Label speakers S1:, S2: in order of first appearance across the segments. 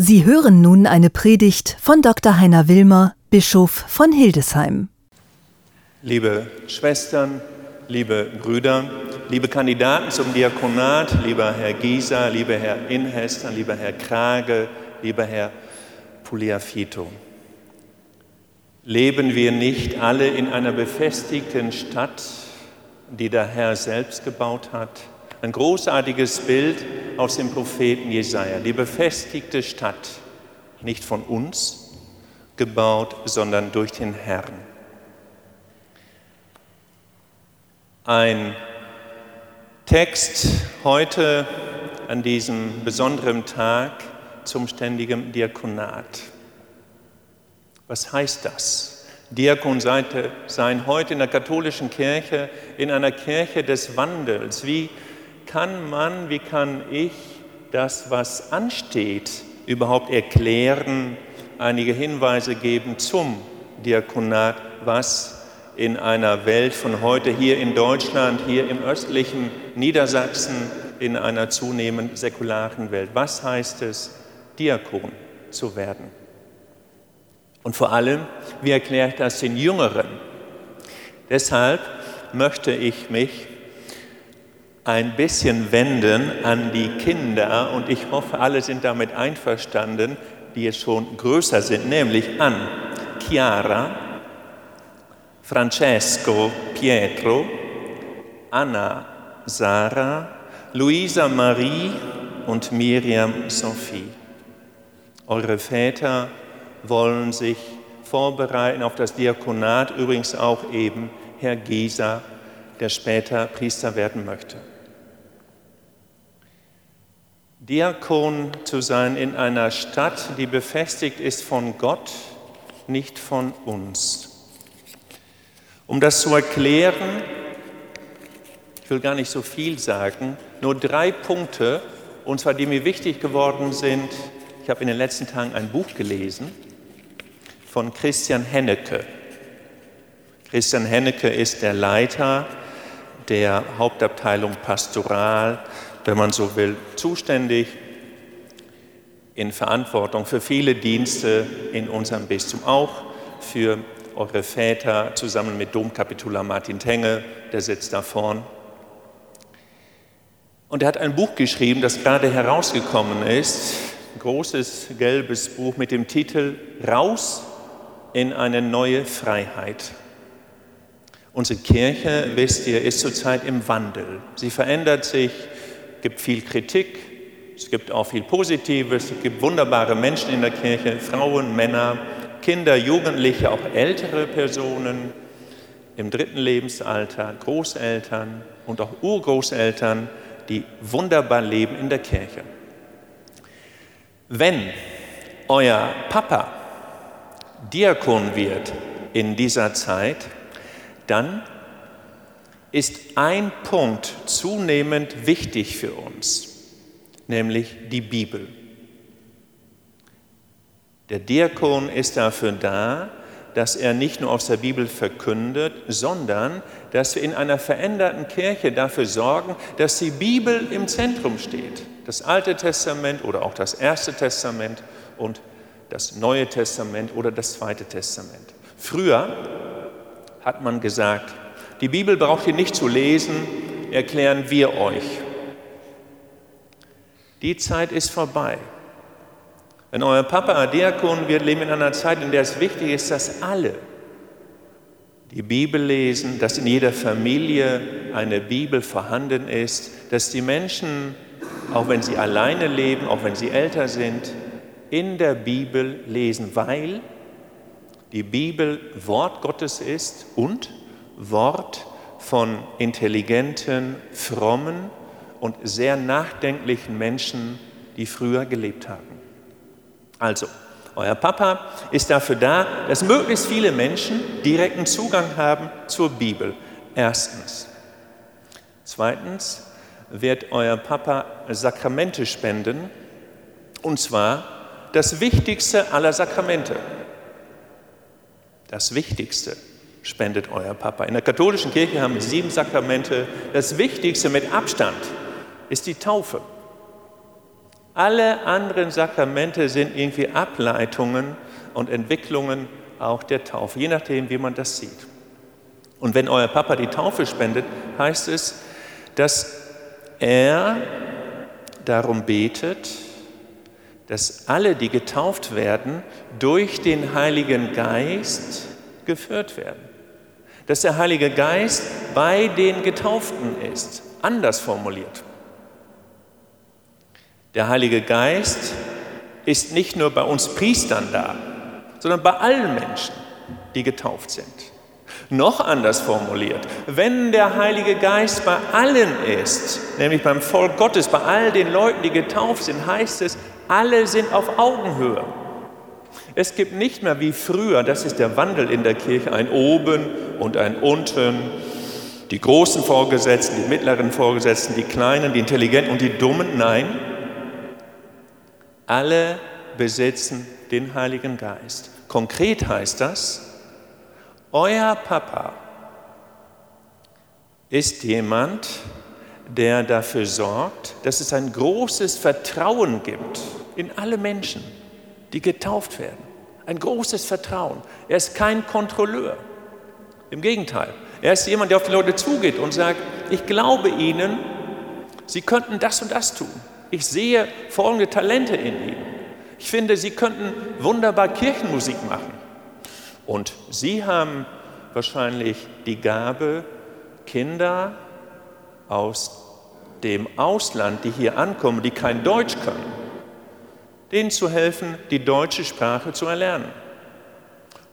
S1: Sie hören nun eine Predigt von Dr. Heiner Wilmer, Bischof von Hildesheim.
S2: Liebe Schwestern, liebe Brüder, liebe Kandidaten zum Diakonat, lieber Herr Gieser, lieber Herr Inhester, lieber Herr Krage, lieber Herr Puliafito. Leben wir nicht alle in einer befestigten Stadt, die der Herr selbst gebaut hat? Ein großartiges Bild aus dem Propheten Jesaja. Die befestigte Stadt, nicht von uns gebaut, sondern durch den Herrn. Ein Text heute an diesem besonderen Tag zum ständigen Diakonat. Was heißt das? Diakon sein heute in der katholischen Kirche, in einer Kirche des Wandels. Wie kann man, wie kann ich das, was ansteht, überhaupt erklären, einige Hinweise geben zum Diakonat, was in einer Welt von heute hier in Deutschland, hier im östlichen Niedersachsen, in einer zunehmend säkularen Welt, was heißt es, Diakon zu werden? Und vor allem, wie erkläre ich das den Jüngeren? Deshalb möchte ich mich ein bisschen wenden an die Kinder und ich hoffe, alle sind damit einverstanden, die jetzt schon größer sind, nämlich an Chiara, Francesco, Pietro, Anna, Sarah, Luisa Marie und Miriam Sophie. Eure Väter wollen sich vorbereiten auf das Diakonat, übrigens auch eben Herr Gieser, der später Priester werden möchte. Diakon zu sein in einer Stadt, die befestigt ist von Gott, nicht von uns. Um das zu erklären, ich will gar nicht so viel sagen, nur drei Punkte, und zwar die mir wichtig geworden sind. Ich habe in den letzten Tagen ein Buch gelesen von Christian Hennecke. Christian Hennecke ist der Leiter der Hauptabteilung Pastoral wenn man so will, zuständig in Verantwortung für viele Dienste in unserem Bistum, auch für eure Väter zusammen mit Domkapitular Martin Tenge, der sitzt da vorn. Und er hat ein Buch geschrieben, das gerade herausgekommen ist, ein großes gelbes Buch mit dem Titel Raus in eine neue Freiheit. Unsere Kirche, wisst ihr, ist zurzeit im Wandel. Sie verändert sich gibt viel Kritik, es gibt auch viel Positives, es gibt wunderbare Menschen in der Kirche, Frauen, Männer, Kinder, Jugendliche, auch ältere Personen im dritten Lebensalter, Großeltern und auch Urgroßeltern, die wunderbar leben in der Kirche. Wenn euer Papa Diakon wird in dieser Zeit, dann ist ein Punkt zunehmend wichtig für uns, nämlich die Bibel. Der Diakon ist dafür da, dass er nicht nur aus der Bibel verkündet, sondern dass wir in einer veränderten Kirche dafür sorgen, dass die Bibel im Zentrum steht. Das Alte Testament oder auch das Erste Testament und das Neue Testament oder das Zweite Testament. Früher hat man gesagt, die Bibel braucht ihr nicht zu lesen, erklären wir euch. Die Zeit ist vorbei. Wenn euer Papa Diakon wird, leben in einer Zeit, in der es wichtig ist, dass alle die Bibel lesen, dass in jeder Familie eine Bibel vorhanden ist, dass die Menschen, auch wenn sie alleine leben, auch wenn sie älter sind, in der Bibel lesen, weil die Bibel Wort Gottes ist und Wort von intelligenten, frommen und sehr nachdenklichen Menschen, die früher gelebt haben. Also, euer Papa ist dafür da, dass möglichst viele Menschen direkten Zugang haben zur Bibel. Erstens. Zweitens wird euer Papa Sakramente spenden, und zwar das wichtigste aller Sakramente. Das wichtigste spendet euer Papa. In der katholischen Kirche haben wir sieben Sakramente. Das wichtigste mit Abstand ist die Taufe. Alle anderen Sakramente sind irgendwie Ableitungen und Entwicklungen auch der Taufe, je nachdem, wie man das sieht. Und wenn euer Papa die Taufe spendet, heißt es, dass er darum betet, dass alle, die getauft werden, durch den Heiligen Geist geführt werden. Dass der Heilige Geist bei den Getauften ist. Anders formuliert. Der Heilige Geist ist nicht nur bei uns Priestern da, sondern bei allen Menschen, die getauft sind. Noch anders formuliert, wenn der Heilige Geist bei allen ist, nämlich beim Volk Gottes, bei all den Leuten, die getauft sind, heißt es, alle sind auf Augenhöhe. Es gibt nicht mehr wie früher, das ist der Wandel in der Kirche, ein Oben und ein Unten, die großen Vorgesetzten, die mittleren Vorgesetzten, die Kleinen, die Intelligenten und die Dummen. Nein, alle besitzen den Heiligen Geist. Konkret heißt das, euer Papa ist jemand, der dafür sorgt, dass es ein großes Vertrauen gibt in alle Menschen, die getauft werden. Ein großes Vertrauen. Er ist kein Kontrolleur. Im Gegenteil, er ist jemand, der auf die Leute zugeht und sagt, ich glaube ihnen, sie könnten das und das tun. Ich sehe folgende Talente in ihnen. Ich finde, sie könnten wunderbar Kirchenmusik machen. Und Sie haben wahrscheinlich die Gabe, Kinder aus dem Ausland, die hier ankommen, die kein Deutsch können, denen zu helfen, die deutsche Sprache zu erlernen.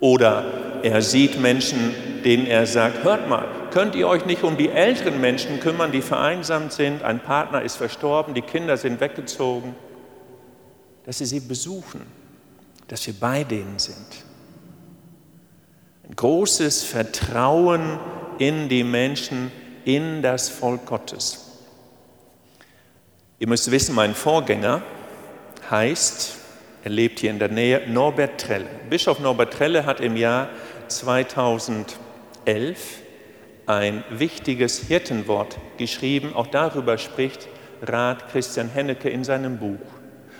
S2: Oder er sieht Menschen, denen er sagt, hört mal, könnt ihr euch nicht um die älteren Menschen kümmern, die vereinsamt sind, ein Partner ist verstorben, die Kinder sind weggezogen, dass sie sie besuchen, dass wir bei denen sind. Ein großes Vertrauen in die Menschen, in das Volk Gottes. Ihr müsst wissen, mein Vorgänger heißt, er lebt hier in der Nähe, Norbert Trelle. Bischof Norbert Trelle hat im Jahr 2011 ein wichtiges Hirtenwort geschrieben. Auch darüber spricht Rat Christian Hennecke in seinem Buch.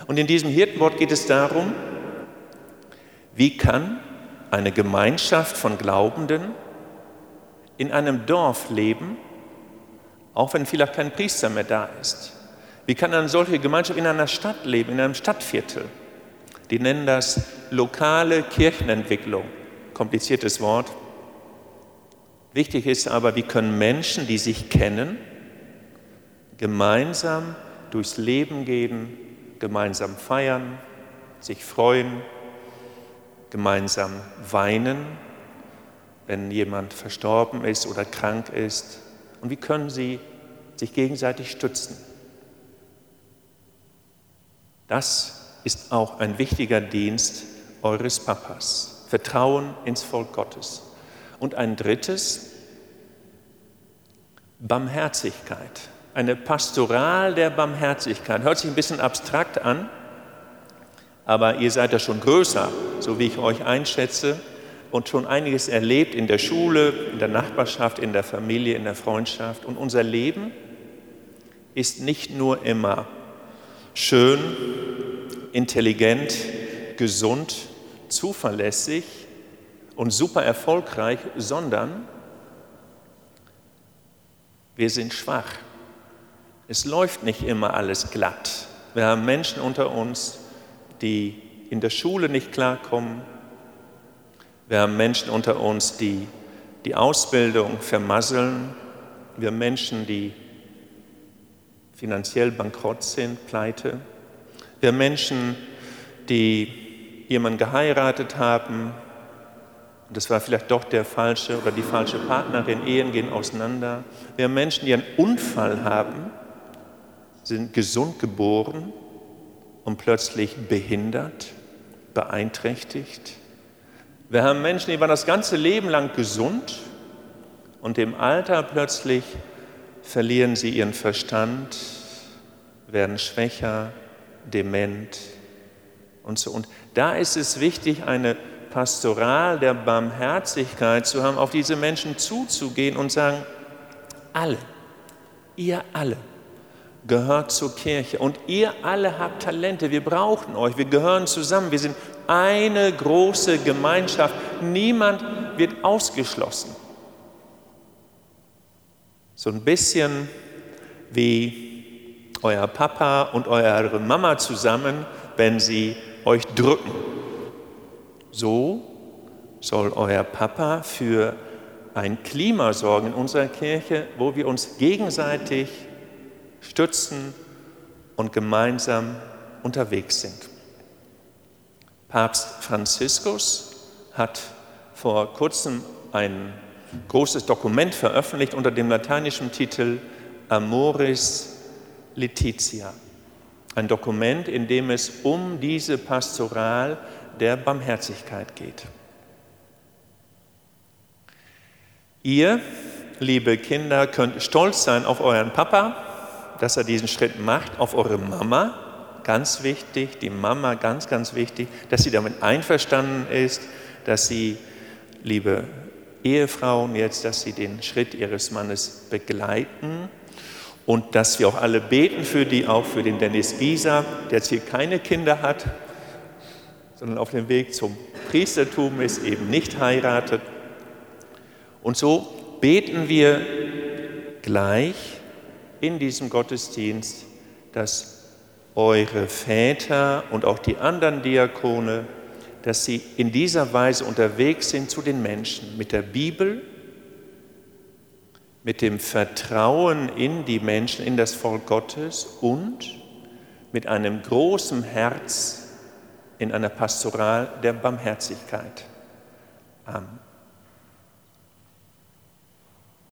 S2: Und in diesem Hirtenwort geht es darum, wie kann eine Gemeinschaft von Glaubenden in einem Dorf leben, auch wenn vielleicht kein Priester mehr da ist? Wie kann eine solche Gemeinschaft in einer Stadt leben, in einem Stadtviertel? Die nennen das lokale Kirchenentwicklung. Kompliziertes Wort. Wichtig ist aber, wie können Menschen, die sich kennen, gemeinsam durchs Leben gehen, gemeinsam feiern, sich freuen, gemeinsam weinen, wenn jemand verstorben ist oder krank ist? Und wie können sie sich gegenseitig stützen? Das ist auch ein wichtiger Dienst eures Papas. Vertrauen ins Volk Gottes. Und ein drittes, Barmherzigkeit. Eine Pastoral der Barmherzigkeit. Hört sich ein bisschen abstrakt an, aber ihr seid ja schon größer, so wie ich euch einschätze, und schon einiges erlebt in der Schule, in der Nachbarschaft, in der Familie, in der Freundschaft. Und unser Leben ist nicht nur immer schön, intelligent, gesund, zuverlässig und super erfolgreich, sondern wir sind schwach. Es läuft nicht immer alles glatt. Wir haben Menschen unter uns, die in der Schule nicht klarkommen. Wir haben Menschen unter uns, die die Ausbildung vermasseln. Wir haben Menschen, die finanziell bankrott sind, pleite. Wir haben Menschen, die jemanden geheiratet haben. Und das war vielleicht doch der falsche oder die falsche Partnerin. Ehen gehen auseinander. Wir haben Menschen, die einen Unfall haben, sind gesund geboren und plötzlich behindert, beeinträchtigt. Wir haben Menschen, die waren das ganze Leben lang gesund und im Alter plötzlich verlieren sie ihren Verstand, werden schwächer, dement und so. Und da ist es wichtig, eine Pastoral der Barmherzigkeit zu haben, auf diese Menschen zuzugehen und sagen, alle, ihr alle, gehört zur Kirche. Und ihr alle habt Talente, wir brauchen euch, wir gehören zusammen, wir sind eine große Gemeinschaft. Niemand wird ausgeschlossen. So ein bisschen wie euer Papa und eure Mama zusammen, wenn sie euch drücken. So soll euer Papa für ein Klima sorgen in unserer Kirche, wo wir uns gegenseitig stützen und gemeinsam unterwegs sind. Papst Franziskus hat vor kurzem ein großes Dokument veröffentlicht unter dem lateinischen Titel Amoris Laetitia. Ein Dokument, in dem es um diese Pastoral der Barmherzigkeit geht. Ihr, liebe Kinder, könnt stolz sein auf euren Papa, dass er diesen Schritt macht, auf eure Mama, ganz wichtig, die Mama ganz, ganz wichtig, dass sie damit einverstanden ist, dass sie, liebe Ehefrauen, jetzt, dass sie den Schritt ihres Mannes begleiten und dass wir auch alle beten für die, auch für den Dennis Gieser, der jetzt hier keine Kinder hat, sondern auf dem Weg zum Priestertum ist, eben nicht heiratet. Und so beten wir gleich in diesem Gottesdienst, dass eure Väter und auch die anderen Diakone, dass sie in dieser Weise unterwegs sind zu den Menschen mit der Bibel, mit dem Vertrauen in die Menschen, in das Volk Gottes und mit einem großen Herz in einer Pastoral der Barmherzigkeit. Amen.